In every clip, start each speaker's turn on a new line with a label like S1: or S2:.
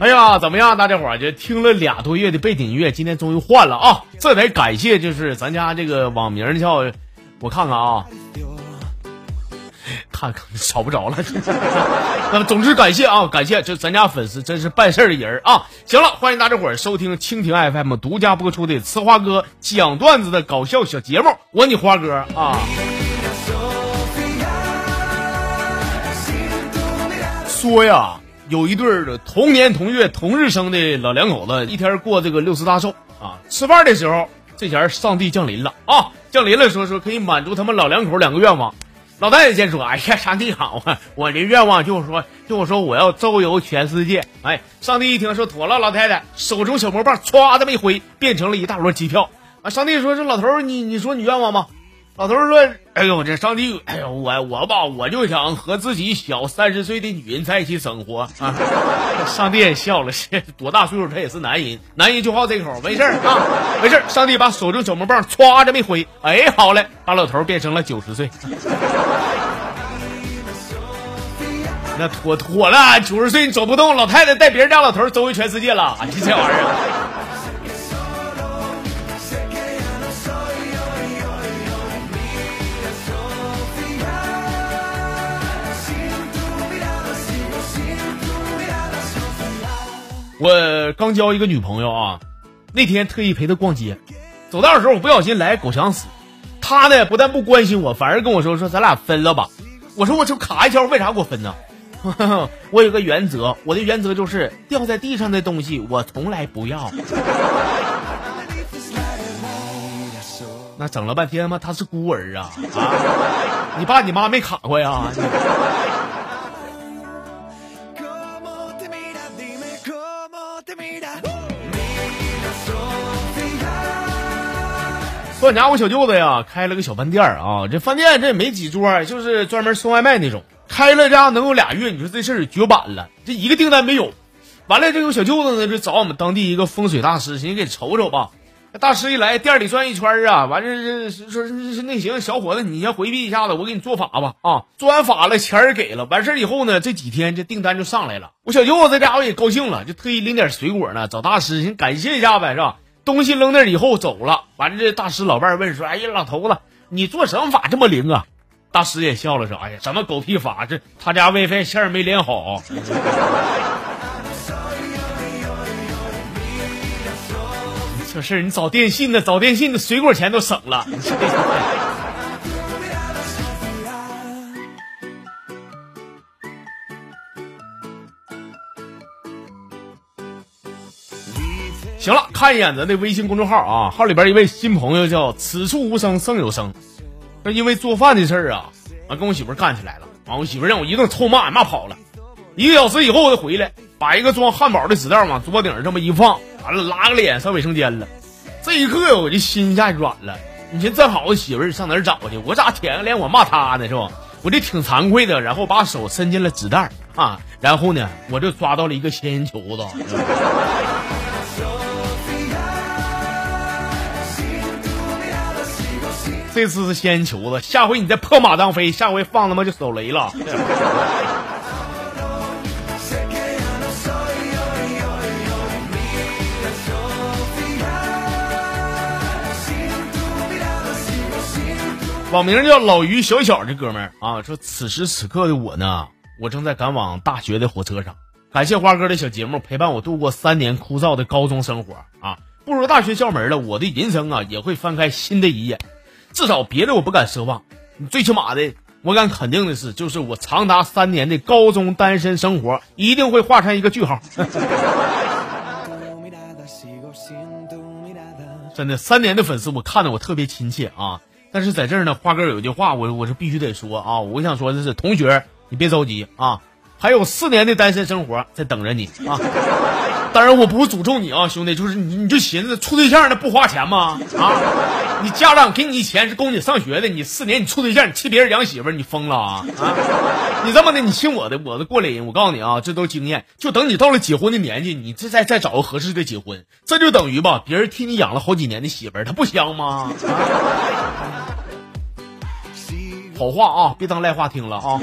S1: 哎呀，怎么样，大家伙儿就听了俩多月的背景音乐，今天终于换了啊！这得感谢就是咱家这个网名叫，我看看啊，看看找不着了。那么总之感谢啊，感谢这咱家粉丝真是办事儿的人啊！行了，欢迎大家伙儿收听蜻蜓 FM 独家播出的呲花哥讲段子的搞笑小节目，我你花哥啊。说呀，有一对儿同年同月同日生的老两口子，一天过这个六十大寿啊。吃饭的时候，这前儿上帝降临了啊，降临了，说说可以满足他们老两口两个愿望。老太太先说：“哎呀，上帝好啊，我的愿望就是说，就是说我要周游全世界。”哎，上帝一听说妥了，老太太手中小魔棒歘这么一挥，变成了一大摞机票。啊，上帝说：“这老头，你你说你愿望吗？”老头说：“哎呦，这上帝，哎呦，我我吧，我就想和自己小三十岁的女人在一起生活啊。”上帝也笑了，多大岁数他也是男人，男人就好这口，没事啊，没事。上帝把手中小魔棒歘这么一挥，哎，好嘞，把老头变成了九十岁。那妥妥了，九十岁你走不动，老太太带别人家老头周围全世界了，你这玩意儿。我刚交一个女朋友啊，那天特意陪她逛街，走道的时候我不小心来狗想死，她呢不但不关心我，反而跟我说说咱俩分了吧。我说我就卡一条，为啥给我分呢？我有个原则，我的原则就是掉在地上的东西我从来不要。那整了半天嘛，他是孤儿啊啊！你爸你妈没卡过呀？我家我小舅子呀，开了个小饭店啊，这饭店这也没几桌，就是专门送外卖那种。开了家能有俩月，你说这事儿绝版了，这一个订单没有。完了，这个小舅子呢，就找我们当地一个风水大师，寻思给瞅瞅吧。大师一来，店里转一圈啊，完了说说那行，小伙子你先回避一下子，我给你做法吧啊。做完法了，钱儿给了，完事儿以后呢，这几天这订单就上来了。我小舅子这家伙也高兴了，就特意拎点水果呢，找大师先感谢一下呗，是吧？东西扔那儿以后走了，完了这大师老伴儿问说：“哎呀，老头子，你做什么法这么灵啊？”大师也笑了说：“哎呀，什么狗屁法？这他家 WiFi 线儿没连好。这事儿你找电信的，找电信的水果钱都省了。”行了，看一眼咱的微信公众号啊，号里边一位新朋友叫“此处无声胜有声”，那因为做饭的事儿啊，完跟我媳妇干起来了，完我媳妇让我一顿臭骂，骂跑了。一个小时以后我就回来，把一个装汉堡的纸袋往桌顶上这么一放，完了拉个脸上卫生间了。这一刻，我这心一下软了。你说正好我媳妇上哪儿找去？我咋舔个脸我骂她呢？是吧？我这挺惭愧的，然后把手伸进了纸袋啊，然后呢，我就抓到了一个仙人球子。这次是仙人球子，下回你再破马当飞，下回放他妈就手雷了。网名叫老于小小这哥们儿啊，说此时此刻的我呢，我正在赶往大学的火车上，感谢花哥的小节目陪伴我度过三年枯燥的高中生活啊，步入大学校门了，我的人生啊也会翻开新的一页。至少别的我不敢奢望，最起码的我敢肯定的是，就是我长达三年的高中单身生活一定会画上一个句号。真的，三年的粉丝我看的我特别亲切啊！但是在这儿呢，花哥有句话，我我是必须得说啊！我想说的是，同学你别着急啊，还有四年的单身生活在等着你啊！当然我不会诅咒你啊，兄弟，就是你你就寻思处对象那不花钱吗？啊！你家长给你钱是供你上学的，你四年你处对象，你替别人养媳妇，你疯了啊！啊！你这么的，你信我的，我的过来人，我告诉你啊，这都是经验，就等你到了结婚的年纪，你再再再找个合适的结婚，这就等于吧，别人替你养了好几年的媳妇，他不香吗？好话啊，别当赖话听了啊！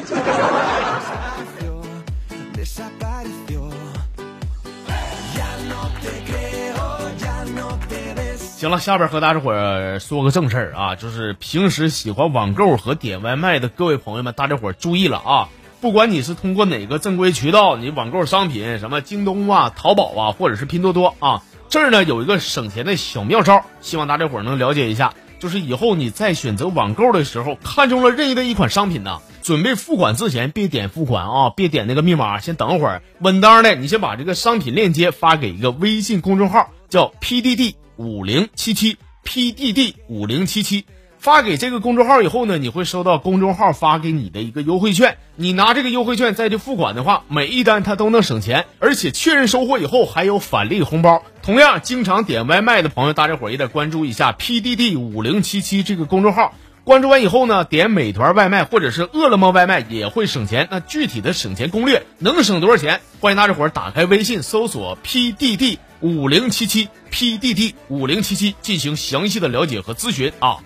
S1: 行了，下边和大家伙儿说个正事儿啊，就是平时喜欢网购和点外卖的各位朋友们，大家伙儿注意了啊！不管你是通过哪个正规渠道，你网购商品，什么京东啊、淘宝啊，或者是拼多多啊，这儿呢有一个省钱的小妙招，希望大家伙儿能了解一下。就是以后你在选择网购的时候，看中了任意的一款商品呢，准备付款之前别点付款啊，别点那个密码，先等会儿，稳当的，你先把这个商品链接发给一个微信公众号，叫 PDD。五零七七 PDD 五零七七发给这个公众号以后呢，你会收到公众号发给你的一个优惠券。你拿这个优惠券再去付款的话，每一单它都能省钱，而且确认收货以后还有返利红包。同样，经常点外卖的朋友，大家伙也得关注一下 PDD 五零七七这个公众号。关注完以后呢，点美团外卖或者是饿了么外卖也会省钱。那具体的省钱攻略能省多少钱？欢迎大家伙打开微信搜索 PDD。五零七七 PDD 五零七七进行详细的了解和咨询啊！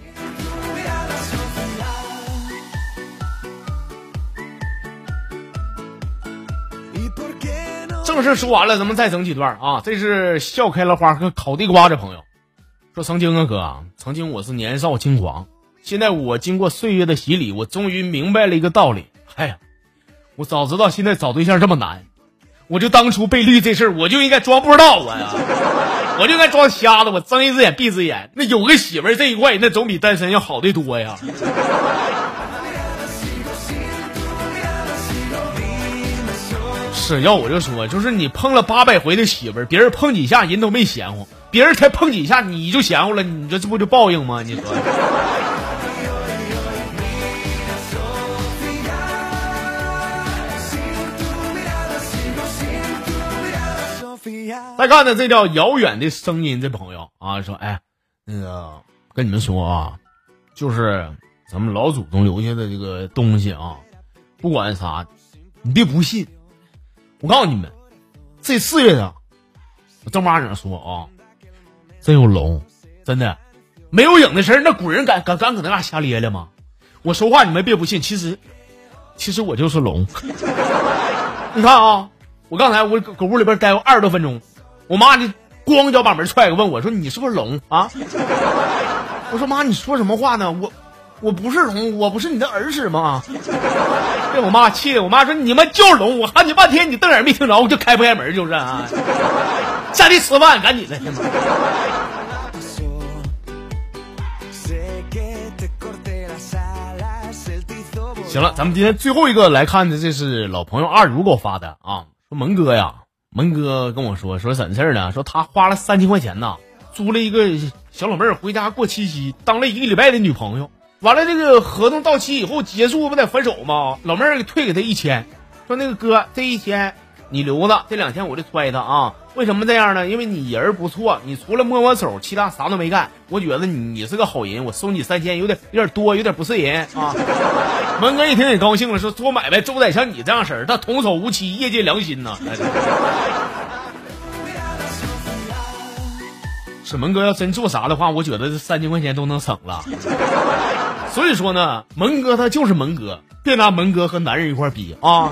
S1: 正事说完了，咱们再整几段啊！这是笑开了花和烤地瓜的朋友说：“曾经啊哥，曾经我是年少轻狂，现在我经过岁月的洗礼，我终于明白了一个道理。哎呀，我早知道现在找对象这么难。”我就当初被绿这事儿，我就应该装不知道我呀，我就该装瞎子，我睁一只眼闭一只眼。那有个媳妇儿这一块，那总比单身要好的多呀。是要我就说，就是你碰了八百回的媳妇儿，别人碰几下人都没嫌乎，别人才碰几下你就嫌乎了，你说这不就报应吗？你说。再看呢，这叫遥远的声音，这朋友啊说：“哎，那个跟你们说啊，就是咱们老祖宗留下的这个东西啊，不管啥，你别不信。我告诉你们，这四月啊，我正八经说啊，真有龙，真的没有影的事那古人敢敢敢搁那嘎瞎咧咧吗？我说话你们别不信，其实其实我就是龙。你看啊。”我刚才我搁屋里边待过二十多分钟，我妈就咣脚把门踹开，问我说：“你是不是聋啊？”我说：“妈，你说什么话呢？我我不是聋，我不是你的儿子吗？”被我妈气的，我妈说：“你们就是龙！”我喊你半天，你瞪眼没听着，我就开不开门就是啊。下地吃饭，赶紧的，行了，咱们今天最后一个来看的，这是老朋友二如给我发的啊。说蒙哥呀，蒙哥跟我说说怎事儿呢？说他花了三千块钱呐，租了一个小老妹儿回家过七夕，当了一个礼拜的女朋友。完了，这个合同到期以后结束不得分手吗？老妹儿给退给他一千，说那个哥这一千你留着，这两天我就揣他啊。为什么这样呢？因为你人不错，你除了摸摸手，其他啥都没干。我觉得你是个好人，我收你三千有点有点多，有点不是人啊。蒙哥一听也高兴了，说做买卖都得像你这样式儿，他童叟无欺，业界良心呐。是蒙哥要真做啥的话，我觉得这三千块钱都能省了。所以说呢，蒙哥他就是蒙哥，别拿蒙哥和男人一块比啊。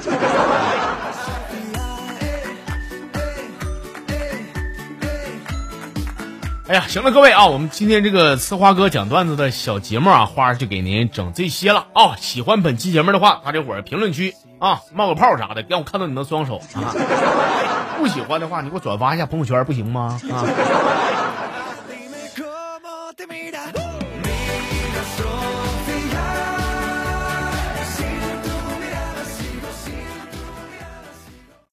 S1: 哎呀，行了，各位啊，我们今天这个呲花哥讲段子的小节目啊，花就给您整这些了啊。喜欢本期节目的话，大家伙儿评论区啊冒个泡啥的，让我看到你的双手啊。不喜欢的话，你给我转发一下朋友圈不行吗？啊。